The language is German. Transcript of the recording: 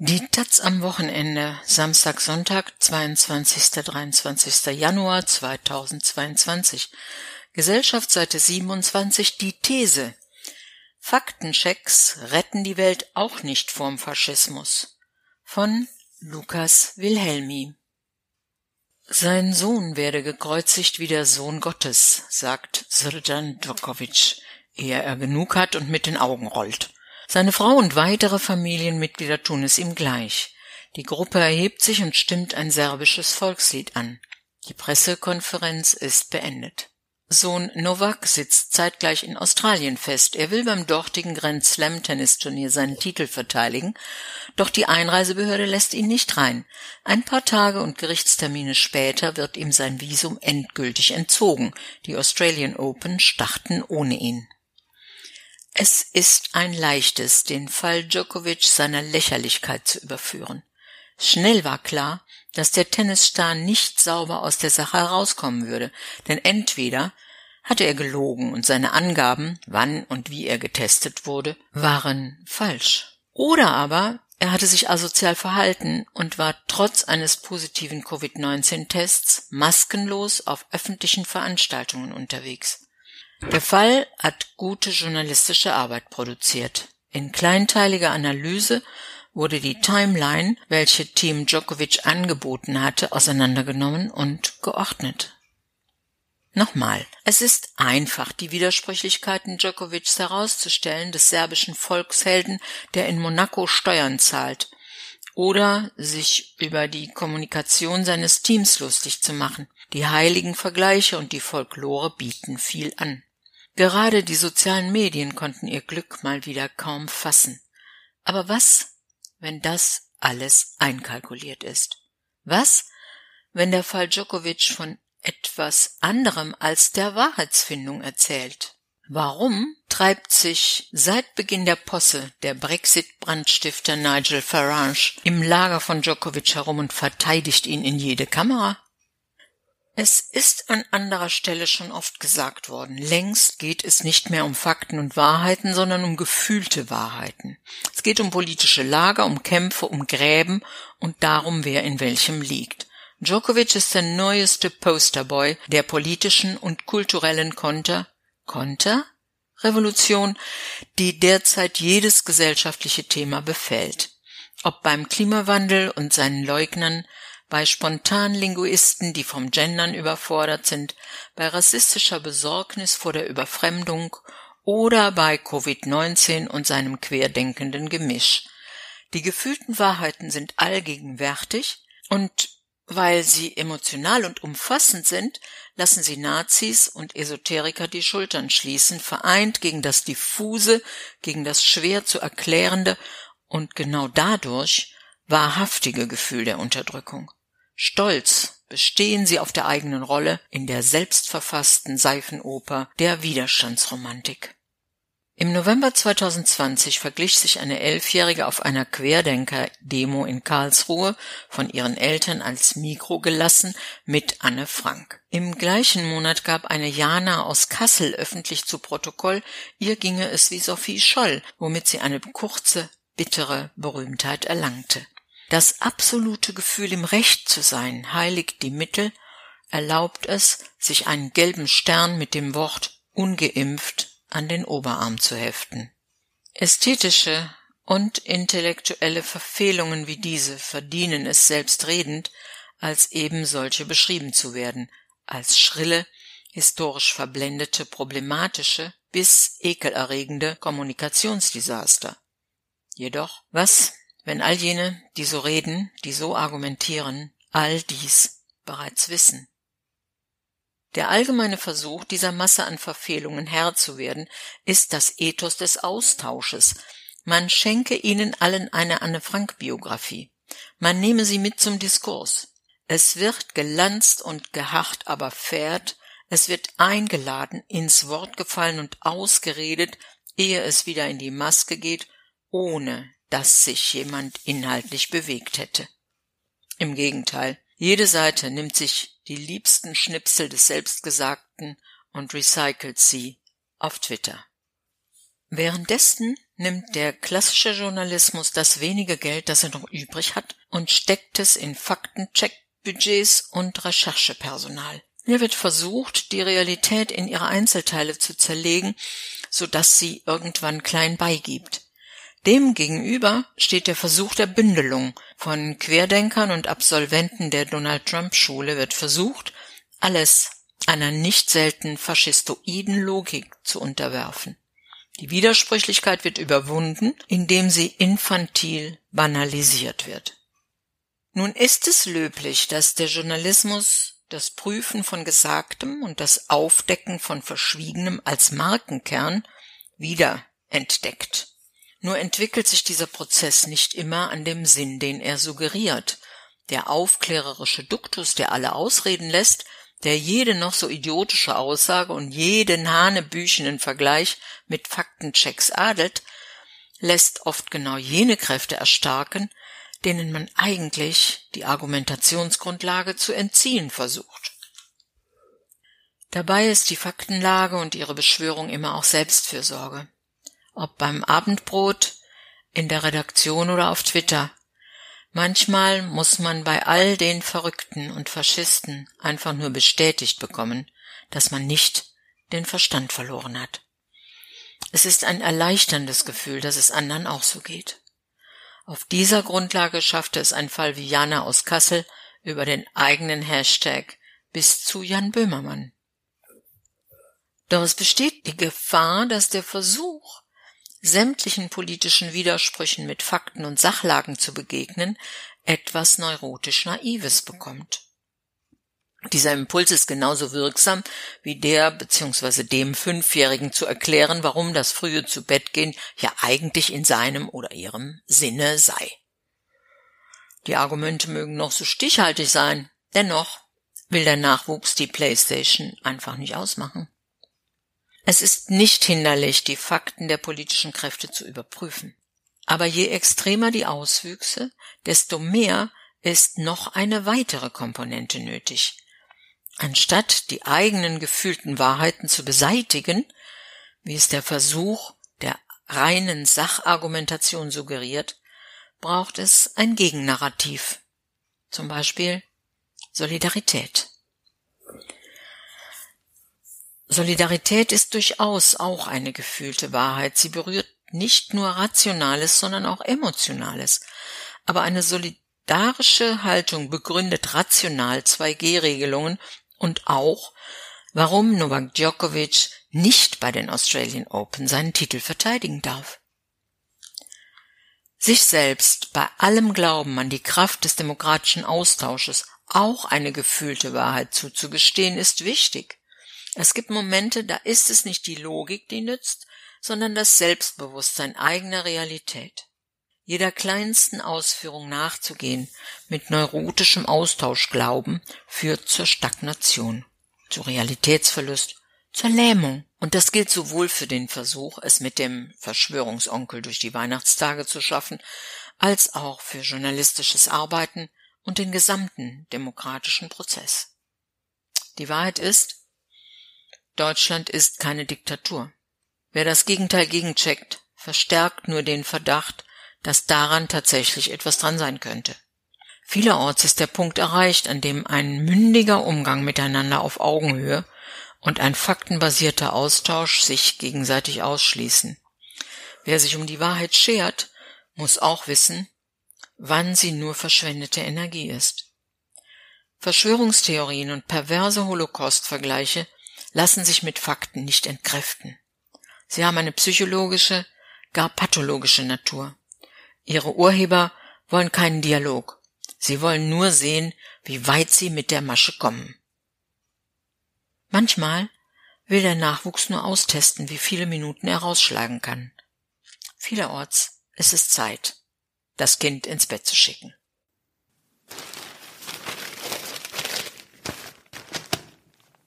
Die Taz am Wochenende, Samstag, Sonntag, 22. 23. Januar 2022. Gesellschaftsseite 27, die These. Faktenchecks retten die Welt auch nicht vorm Faschismus. Von Lukas Wilhelmi. Sein Sohn werde gekreuzigt wie der Sohn Gottes, sagt Srdjan Djokovic, ehe er genug hat und mit den Augen rollt. Seine Frau und weitere Familienmitglieder tun es ihm gleich. Die Gruppe erhebt sich und stimmt ein serbisches Volkslied an. Die Pressekonferenz ist beendet. Sohn Novak sitzt zeitgleich in Australien fest. Er will beim dortigen Grand Slam Tennisturnier seinen Titel verteidigen, doch die Einreisebehörde lässt ihn nicht rein. Ein paar Tage und Gerichtstermine später wird ihm sein Visum endgültig entzogen. Die Australian Open starten ohne ihn. Es ist ein leichtes, den Fall Djokovic seiner Lächerlichkeit zu überführen. Schnell war klar, dass der Tennisstar nicht sauber aus der Sache herauskommen würde, denn entweder hatte er gelogen und seine Angaben, wann und wie er getestet wurde, waren falsch. Oder aber er hatte sich asozial verhalten und war trotz eines positiven Covid-19-Tests maskenlos auf öffentlichen Veranstaltungen unterwegs. Der Fall hat gute journalistische Arbeit produziert. In kleinteiliger Analyse wurde die Timeline, welche Team Djokovic angeboten hatte, auseinandergenommen und geordnet. Nochmal, es ist einfach, die Widersprüchlichkeiten Djokovics herauszustellen, des serbischen Volkshelden, der in Monaco Steuern zahlt, oder sich über die Kommunikation seines Teams lustig zu machen. Die heiligen Vergleiche und die Folklore bieten viel an. Gerade die sozialen Medien konnten ihr Glück mal wieder kaum fassen. Aber was, wenn das alles einkalkuliert ist? Was, wenn der Fall Djokovic von etwas anderem als der Wahrheitsfindung erzählt? Warum treibt sich seit Beginn der Posse der Brexit-Brandstifter Nigel Farage im Lager von Djokovic herum und verteidigt ihn in jede Kamera? Es ist an anderer Stelle schon oft gesagt worden, längst geht es nicht mehr um Fakten und Wahrheiten, sondern um gefühlte Wahrheiten. Es geht um politische Lager, um Kämpfe, um Gräben und darum, wer in welchem liegt. Djokovic ist der neueste Posterboy der politischen und kulturellen Konter, Konter? Revolution, die derzeit jedes gesellschaftliche Thema befällt. Ob beim Klimawandel und seinen Leugnern, bei Spontanlinguisten, die vom Gendern überfordert sind, bei rassistischer Besorgnis vor der Überfremdung oder bei Covid-19 und seinem querdenkenden Gemisch. Die gefühlten Wahrheiten sind allgegenwärtig und weil sie emotional und umfassend sind, lassen sie Nazis und Esoteriker die Schultern schließen, vereint gegen das diffuse, gegen das schwer zu erklärende und genau dadurch wahrhaftige Gefühl der Unterdrückung. Stolz bestehen sie auf der eigenen Rolle in der selbstverfassten Seifenoper der Widerstandsromantik. Im November 2020 verglich sich eine Elfjährige auf einer Querdenker-Demo in Karlsruhe, von ihren Eltern als Mikro gelassen, mit Anne Frank. Im gleichen Monat gab eine Jana aus Kassel öffentlich zu Protokoll, ihr ginge es wie Sophie Scholl, womit sie eine kurze, bittere Berühmtheit erlangte. Das absolute Gefühl, im Recht zu sein, heiligt die Mittel, erlaubt es, sich einen gelben Stern mit dem Wort ungeimpft an den Oberarm zu heften. Ästhetische und intellektuelle Verfehlungen wie diese verdienen es selbstredend, als eben solche beschrieben zu werden, als schrille, historisch verblendete, problematische bis ekelerregende Kommunikationsdesaster. Jedoch, was wenn all jene, die so reden, die so argumentieren, all dies bereits wissen. Der allgemeine Versuch, dieser Masse an Verfehlungen Herr zu werden, ist das Ethos des Austausches. Man schenke ihnen allen eine Anne Frank Biografie. Man nehme sie mit zum Diskurs. Es wird gelanzt und geharrt, aber fährt, es wird eingeladen, ins Wort gefallen und ausgeredet, ehe es wieder in die Maske geht, ohne dass sich jemand inhaltlich bewegt hätte. Im Gegenteil, jede Seite nimmt sich die liebsten Schnipsel des Selbstgesagten und recycelt sie auf Twitter. Währenddessen nimmt der klassische Journalismus das wenige Geld, das er noch übrig hat, und steckt es in Faktencheck-Budgets und Recherchepersonal. Hier wird versucht, die Realität in ihre Einzelteile zu zerlegen, so dass sie irgendwann klein beigibt. Demgegenüber steht der Versuch der Bündelung. Von Querdenkern und Absolventen der Donald Trump Schule wird versucht, alles einer nicht selten faschistoiden Logik zu unterwerfen. Die Widersprüchlichkeit wird überwunden, indem sie infantil banalisiert wird. Nun ist es löblich, dass der Journalismus das Prüfen von Gesagtem und das Aufdecken von Verschwiegenem als Markenkern wieder entdeckt. Nur entwickelt sich dieser Prozess nicht immer an dem Sinn, den er suggeriert. Der aufklärerische Duktus, der alle ausreden lässt, der jede noch so idiotische Aussage und jeden hanebüchenen Vergleich mit Faktenchecks adelt, lässt oft genau jene Kräfte erstarken, denen man eigentlich die Argumentationsgrundlage zu entziehen versucht. Dabei ist die Faktenlage und ihre Beschwörung immer auch Selbstfürsorge. Ob beim Abendbrot, in der Redaktion oder auf Twitter, Manchmal muss man bei all den Verrückten und Faschisten einfach nur bestätigt bekommen, dass man nicht den Verstand verloren hat. Es ist ein erleichterndes Gefühl, dass es anderen auch so geht. Auf dieser Grundlage schaffte es ein Fall wie Jana aus Kassel über den eigenen Hashtag bis zu Jan Böhmermann. Doch es besteht die Gefahr, dass der Versuch, sämtlichen politischen Widersprüchen mit Fakten und Sachlagen zu begegnen, etwas neurotisch Naives bekommt. Dieser Impuls ist genauso wirksam wie der bzw. dem Fünfjährigen zu erklären, warum das frühe zu Bett gehen ja eigentlich in seinem oder ihrem Sinne sei. Die Argumente mögen noch so stichhaltig sein, dennoch will der Nachwuchs die Playstation einfach nicht ausmachen. Es ist nicht hinderlich, die Fakten der politischen Kräfte zu überprüfen. Aber je extremer die Auswüchse, desto mehr ist noch eine weitere Komponente nötig. Anstatt die eigenen gefühlten Wahrheiten zu beseitigen, wie es der Versuch der reinen Sachargumentation suggeriert, braucht es ein Gegennarrativ, zum Beispiel Solidarität. Solidarität ist durchaus auch eine gefühlte Wahrheit. Sie berührt nicht nur Rationales, sondern auch Emotionales. Aber eine solidarische Haltung begründet rational 2G-Regelungen und auch, warum Novak Djokovic nicht bei den Australian Open seinen Titel verteidigen darf. Sich selbst bei allem Glauben an die Kraft des demokratischen Austausches auch eine gefühlte Wahrheit zuzugestehen, ist wichtig. Es gibt Momente, da ist es nicht die Logik, die nützt, sondern das Selbstbewusstsein eigener Realität. Jeder kleinsten Ausführung nachzugehen, mit neurotischem Austauschglauben, führt zur Stagnation, zu Realitätsverlust, zur Lähmung. Und das gilt sowohl für den Versuch, es mit dem Verschwörungsonkel durch die Weihnachtstage zu schaffen, als auch für journalistisches Arbeiten und den gesamten demokratischen Prozess. Die Wahrheit ist, Deutschland ist keine Diktatur. Wer das Gegenteil gegencheckt, verstärkt nur den Verdacht, dass daran tatsächlich etwas dran sein könnte. Vielerorts ist der Punkt erreicht, an dem ein mündiger Umgang miteinander auf Augenhöhe und ein faktenbasierter Austausch sich gegenseitig ausschließen. Wer sich um die Wahrheit schert, muss auch wissen, wann sie nur verschwendete Energie ist. Verschwörungstheorien und perverse Holocaust-Vergleiche lassen sich mit Fakten nicht entkräften. Sie haben eine psychologische, gar pathologische Natur. Ihre Urheber wollen keinen Dialog. Sie wollen nur sehen, wie weit sie mit der Masche kommen. Manchmal will der Nachwuchs nur austesten, wie viele Minuten er rausschlagen kann. Vielerorts ist es Zeit, das Kind ins Bett zu schicken.